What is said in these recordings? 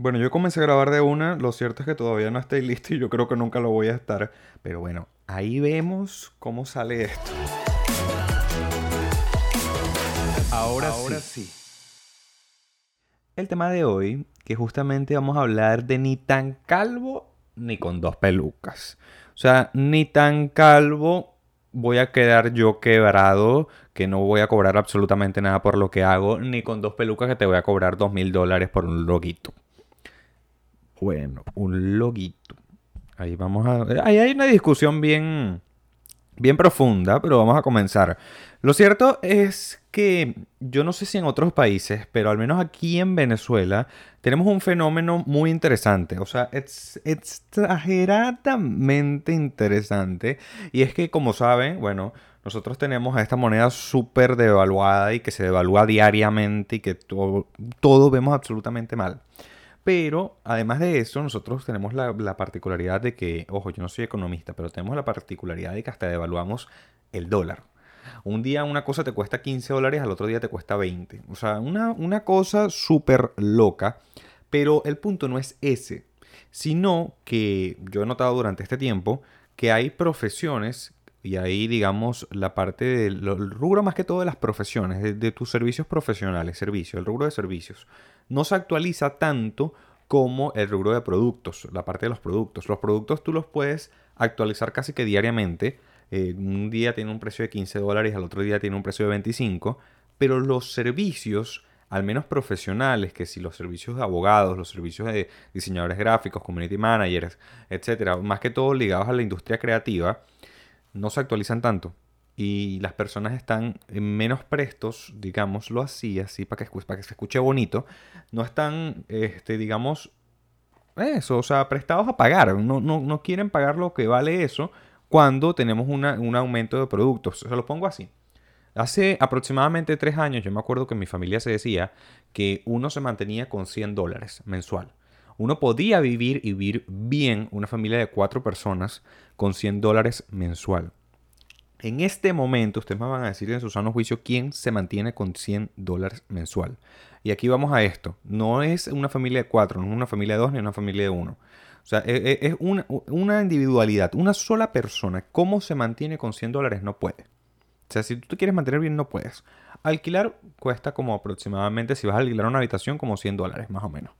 Bueno, yo comencé a grabar de una, lo cierto es que todavía no estoy listo y yo creo que nunca lo voy a estar, pero bueno, ahí vemos cómo sale esto. Ahora, sí. El tema de hoy, que justamente vamos a hablar de ni tan calvo ni con dos pelucas. O sea, ni tan calvo voy a quedar yo quebrado, que no voy a cobrar absolutamente nada por lo que hago, ni con dos pelucas que te voy a cobrar dos mil dólares por un loguito. Bueno, un loguito. Ahí vamos a. Ahí hay una discusión bien. Bien profunda, pero vamos a comenzar. Lo cierto es que yo no sé si en otros países, pero al menos aquí en Venezuela tenemos un fenómeno muy interesante, o sea, es exageradamente interesante. Y es que, como saben, bueno, nosotros tenemos a esta moneda súper devaluada y que se devalúa diariamente y que todo, todo vemos absolutamente mal. Pero además de eso, nosotros tenemos la, particularidad de que, ojo, yo no soy economista, pero tenemos la particularidad de que hasta devaluamos el dólar. Un día una cosa te cuesta 15 dólares, al otro día te cuesta 20. O sea, una, una cosa súper loca. Pero el punto no es ese, sino que yo he notado durante este tiempo que hay profesiones y ahí digamos la parte del rubro más que todo de las profesiones, de, de, tus servicios profesionales, servicio, el rubro de servicios, no se actualiza tanto como el rubro de productos, la parte de los productos. Los productos tú los puedes actualizar casi que diariamente. Eh, un día tiene un precio de 15 dólares, al otro día tiene un precio de 25, pero los servicios, al menos profesionales, que si los servicios de abogados, los servicios de diseñadores gráficos, community managers, etcétera, más que todo ligados a la industria creativa, no se actualizan tanto y las personas están menos prestos, digámoslo así, así para que, para que se escuche bonito, no están, este, digamos, eso, o sea, prestados a pagar, no, no, quieren pagar lo que vale eso cuando tenemos un aumento de productos. Se lo pongo así. Hace aproximadamente tres años yo me acuerdo que en mi familia se decía que uno se mantenía con 100 dólares mensual. Uno podía vivir y vivir bien una familia de cuatro personas con 100 dólares mensual. En este momento, ustedes me van a decir en su sano juicio quién se mantiene con 100 dólares mensual. Y aquí vamos a esto. No es una familia de cuatro, no es una familia de dos, ni una familia de uno. O sea, e, e, es una, una individualidad. Una sola persona. ¿Cómo se mantiene con 100 dólares? No puede. O sea, si tú te quieres mantener bien, no puedes. Alquilar cuesta como aproximadamente, si vas a alquilar una habitación, como 100 dólares, más o menos.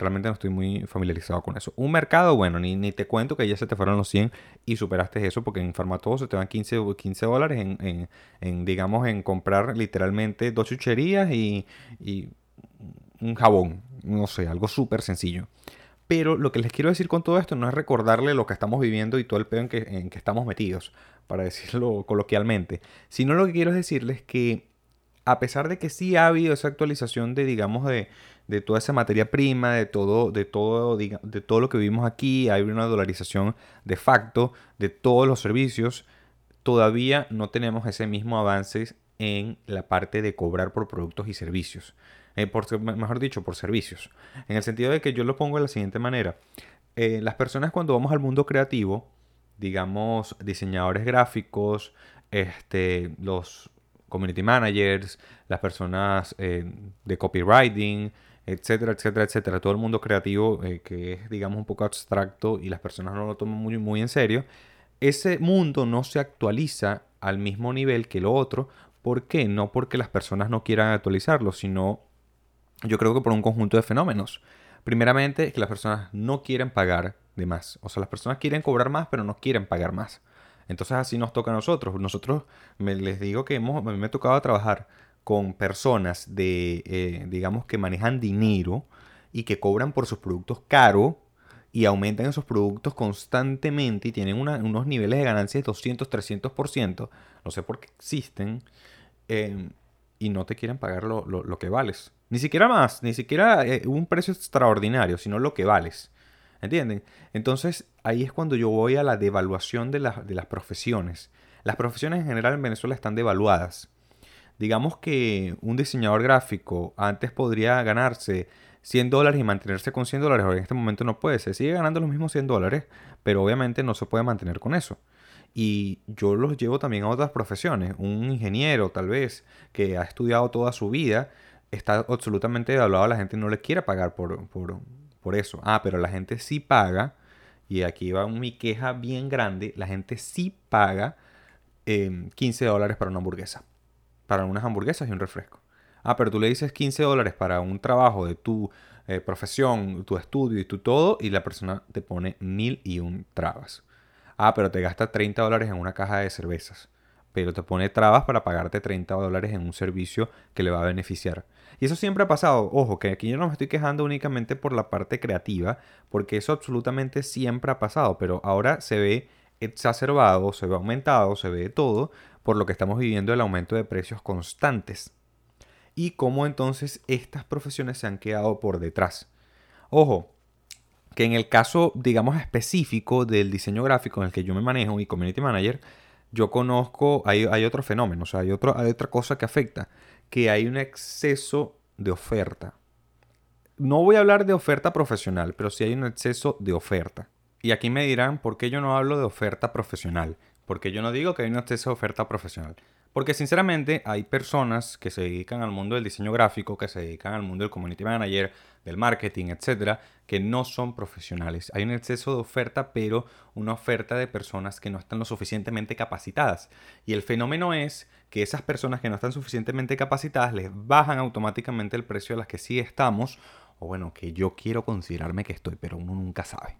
Realmente no estoy muy familiarizado con eso. Un mercado, bueno, ni, ni te cuento que ya se te fueron los 100 y superaste eso porque en Farmatodo se te van 15, 15 dólares en, en, digamos, en comprar literalmente dos chucherías y, y un jabón. No sé, algo súper sencillo. Pero lo que les quiero decir con todo esto no es recordarle lo que estamos viviendo y todo el pedo en que, en que estamos metidos, para decirlo coloquialmente, sino lo que quiero decirles es que a pesar de que sí ha habido esa actualización de, digamos, de, de toda esa materia prima, de todo, de todo, de todo lo que vivimos aquí, hay una dolarización de facto de todos los servicios, todavía no tenemos ese mismo avance en la parte de cobrar por productos y servicios. Eh, por, mejor dicho, por servicios. En el sentido de que yo lo pongo de la siguiente manera. Eh, las personas cuando vamos al mundo creativo, digamos, diseñadores gráficos, este, los community managers, las personas eh, de copywriting, etcétera, etcétera, etcétera. Todo el mundo creativo eh, que es, digamos, un poco abstracto y las personas no lo toman muy, muy en serio. Ese mundo no se actualiza al mismo nivel que lo otro. ¿Por qué? No porque las personas no quieran actualizarlo, sino yo creo que por un conjunto de fenómenos. Primeramente, es que las personas no quieren pagar de más. O sea, las personas quieren cobrar más, pero no quieren pagar más. Entonces así nos toca a nosotros. Nosotros, me, les digo que hemos, a me ha tocado trabajar con personas de, eh, digamos, que manejan dinero y que cobran por sus productos caro y aumentan esos productos constantemente y tienen unos niveles de ganancias de 200, 300%, no sé por qué existen, em, y no te quieren pagar lo, que vales. Ni siquiera más, ni siquiera eh, un precio extraordinario, sino lo que vales. ¿Entienden? Entonces ahí es cuando yo voy a la devaluación de, de las profesiones. Las profesiones en general en Venezuela están devaluadas. Digamos que un diseñador gráfico antes podría ganarse 100 dólares y mantenerse con 100 dólares, ahora en este momento no puede. Se sigue ganando los mismos 100 dólares, pero obviamente no se puede mantener con eso. Y yo los llevo también a otras profesiones. Un ingeniero, tal vez, que ha estudiado toda su vida, está absolutamente devaluado. La gente no le quiere pagar por, por, por eso. Ah, pero la gente sí paga, y aquí va mi queja bien grande, la gente sí paga 15 em, dólares para una hamburguesa. Para unas hamburguesas y un refresco. Ah, pero tú le dices 15 dólares para un trabajo de tu eh, profesión, tu estudio y tu todo, y la persona te pone mil y un trabas. Ah, pero te gasta 30 dólares en una caja de cervezas. Pero te pone trabas para pagarte 30 dólares en un servicio que le va a beneficiar. Y eso siempre ha pasado. Ojo, que aquí yo no me estoy quejando únicamente por la parte creativa, porque eso absolutamente siempre ha pasado, pero ahora se ve exacerbado, se ve aumentado, se ve todo por lo que estamos viviendo el aumento de precios constantes. Y cómo entonces estas profesiones se han quedado por detrás. Ojo, que en el caso, digamos, específico del diseño gráfico en el que yo me manejo y community manager, yo conozco, hay, hay otro fenómeno, o sea, hay, otro, hay otra cosa que afecta, que hay un exceso de oferta. No voy a hablar de oferta profesional, pero sí hay un exceso de oferta. Y aquí me dirán, ¿por qué yo no hablo de oferta profesional? Porque yo no digo que hay un exceso de oferta profesional. Porque sinceramente hay personas que se dedican al mundo del diseño gráfico, que se dedican al mundo del community manager, del marketing, etcétera, que no son profesionales. Hay un exceso de oferta, pero una oferta de personas que no están lo suficientemente capacitadas. Y el fenómeno es que esas personas que no están suficientemente capacitadas les bajan automáticamente el precio a las que sí estamos, o bueno, que yo quiero considerarme que estoy, pero uno nunca sabe.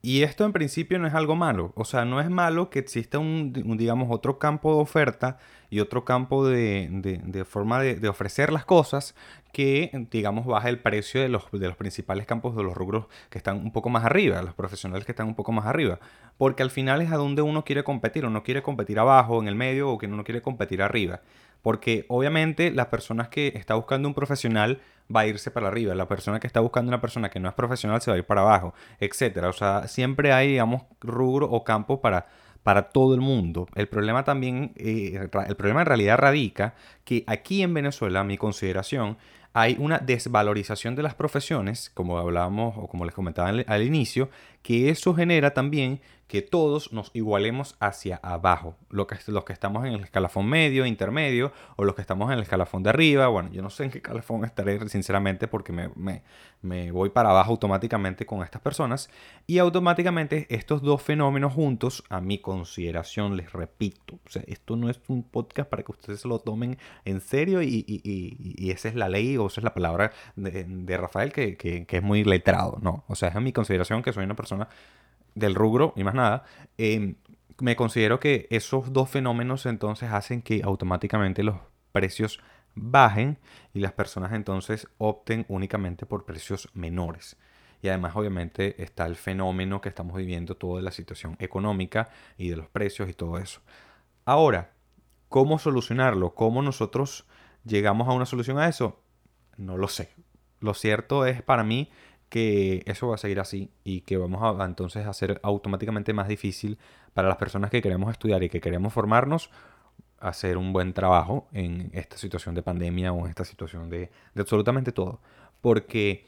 Y esto en principio no es algo malo. O sea, no es malo que exista un, digamos, otro campo de oferta y otro campo de, forma de, ofrecer las cosas que, digamos, baja el precio de los, de los principales campos de los rubros que están un poco más arriba, los profesionales que están un poco más arriba. Porque al final es a donde uno quiere competir. Uno quiere competir abajo, en el medio, o que uno quiere competir arriba. Porque obviamente las personas que está buscando un profesional va a irse para arriba. La persona que está buscando una persona que no es profesional se va a ir para abajo, etcétera. O sea, siempre hay, digamos, rubro o campo para, para todo el mundo. El problema también, eh, el problema en realidad radica que aquí en Venezuela, mi consideración, hay una desvalorización de las profesiones, como hablábamos o como les comentaba al, inicio, que eso genera también que todos nos igualemos hacia abajo. Lo que, los que estamos en el escalafón medio, intermedio, o los que estamos en el escalafón de arriba. Bueno, yo no sé en qué escalafón estaré, sinceramente, porque me, me, voy para abajo automáticamente con estas personas. Y automáticamente estos dos fenómenos juntos, a mi consideración, les repito, o sea, esto no es un podcast para que ustedes lo tomen en serio y, y, esa es la ley o esa es la palabra de, Rafael que, que, que es muy letrado, ¿no? O sea, es a mi consideración que soy una persona del rubro y más nada, em, me considero que esos dos fenómenos entonces hacen que automáticamente los precios bajen y las personas entonces opten únicamente por precios menores. Y además obviamente está el fenómeno que estamos viviendo todo de la situación económica y de los precios y todo eso. Ahora, ¿cómo solucionarlo? ¿Cómo nosotros llegamos a una solución a eso? No lo sé. Lo cierto es para mí que eso va a seguir así y que vamos a entonces hacer automáticamente más difícil para las personas que queremos estudiar y que queremos formarnos hacer un buen trabajo en esta situación de pandemia o en esta situación de, absolutamente todo. Porque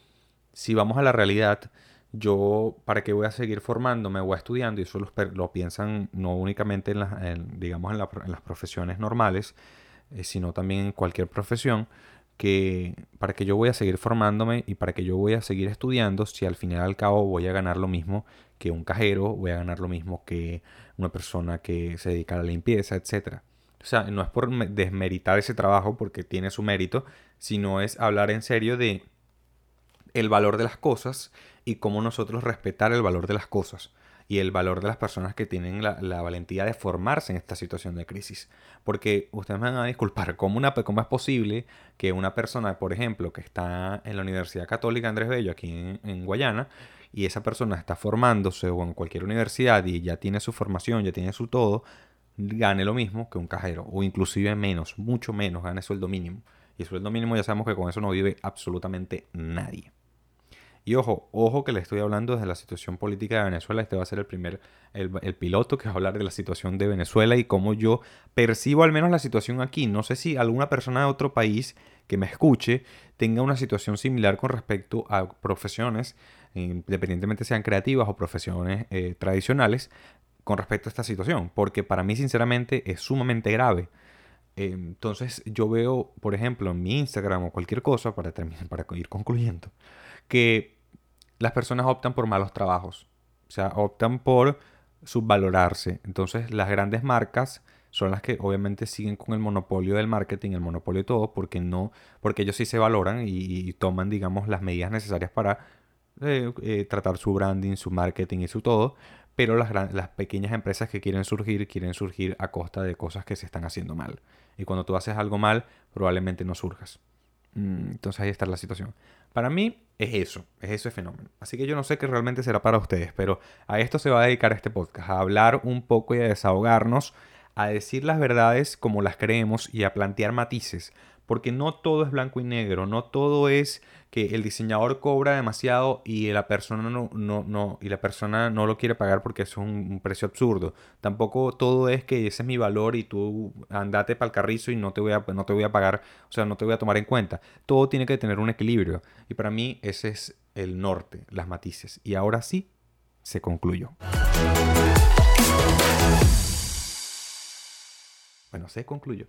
si vamos a la realidad, yo para qué voy a seguir formándome o estudiando, y eso lo, piensan no únicamente en, las, digamos en, las profesiones normales, eh, sino también en cualquier profesión, que para que yo voy a seguir formándome y para que yo voy a seguir estudiando si al final al cabo voy a ganar lo mismo que un cajero, voy a ganar lo mismo que una persona que se dedica a la limpieza, etc. O sea, no es por desmeritar ese trabajo porque tiene su mérito, sino es hablar en serio de el valor de las cosas y cómo nosotros respetar el valor de las cosas y el valor de las personas que tienen la, valentía de formarse en esta situación de crisis. Porque ustedes me van a disculpar, ¿cómo, una, ¿cómo es posible que una persona, por ejemplo, que está en la Universidad Católica Andrés Bello, aquí en, Guayana, y esa persona está formándose o en cualquier universidad y ya tiene su formación, ya tiene su todo, gane lo mismo que un cajero, o inclusive menos, mucho menos, gane sueldo mínimo. Y el sueldo mínimo ya sabemos que con eso no vive absolutamente nadie. Y ojo, ojo que le estoy hablando desde la situación política de Venezuela. Este va a ser el primer, el, piloto que va a hablar de la situación de Venezuela y cómo yo percibo al menos la situación aquí. No sé si alguna persona de otro país que me escuche tenga una situación similar con respecto a profesiones, independientemente sean creativas o profesiones eh, tradicionales, con respecto a esta situación. Porque para mí, sinceramente, es sumamente grave. entonces, yo veo, por ejemplo, en mi Instagram o cualquier cosa, para, terminar, para ir concluyendo, que las personas optan por malos trabajos. O sea, optan por subvalorarse. Entonces, las grandes marcas son las que obviamente siguen con el monopolio del marketing, el monopolio de todo, porque no, porque ellos sí se valoran y, toman, digamos, las medidas necesarias para eh, eh, tratar su branding, su marketing y su todo. Pero las, las pequeñas empresas que quieren surgir, quieren surgir a costa de cosas que se están haciendo mal. Y cuando tú haces algo mal, probablemente no surjas. Mm, entonces ahí está la situación. Para mí es eso, es ese fenómeno. Así que yo no sé qué realmente será para ustedes, pero a esto se va a dedicar este podcast, a hablar un poco y a desahogarnos a decir las verdades como las creemos y a plantear matices, porque no todo es blanco y negro, no todo es que el diseñador cobra demasiado y la persona no, no, no, y la persona no lo quiere pagar porque es un, precio absurdo. Tampoco todo es que ese es mi valor y tú andate para el carrizo y no te, voy a, no te voy a pagar, o sea, no te voy a tomar en cuenta. Todo tiene que tener un equilibrio. Y para mí ese es el norte, las matices. Y ahora sí, se concluyó. Bueno, se concluyó.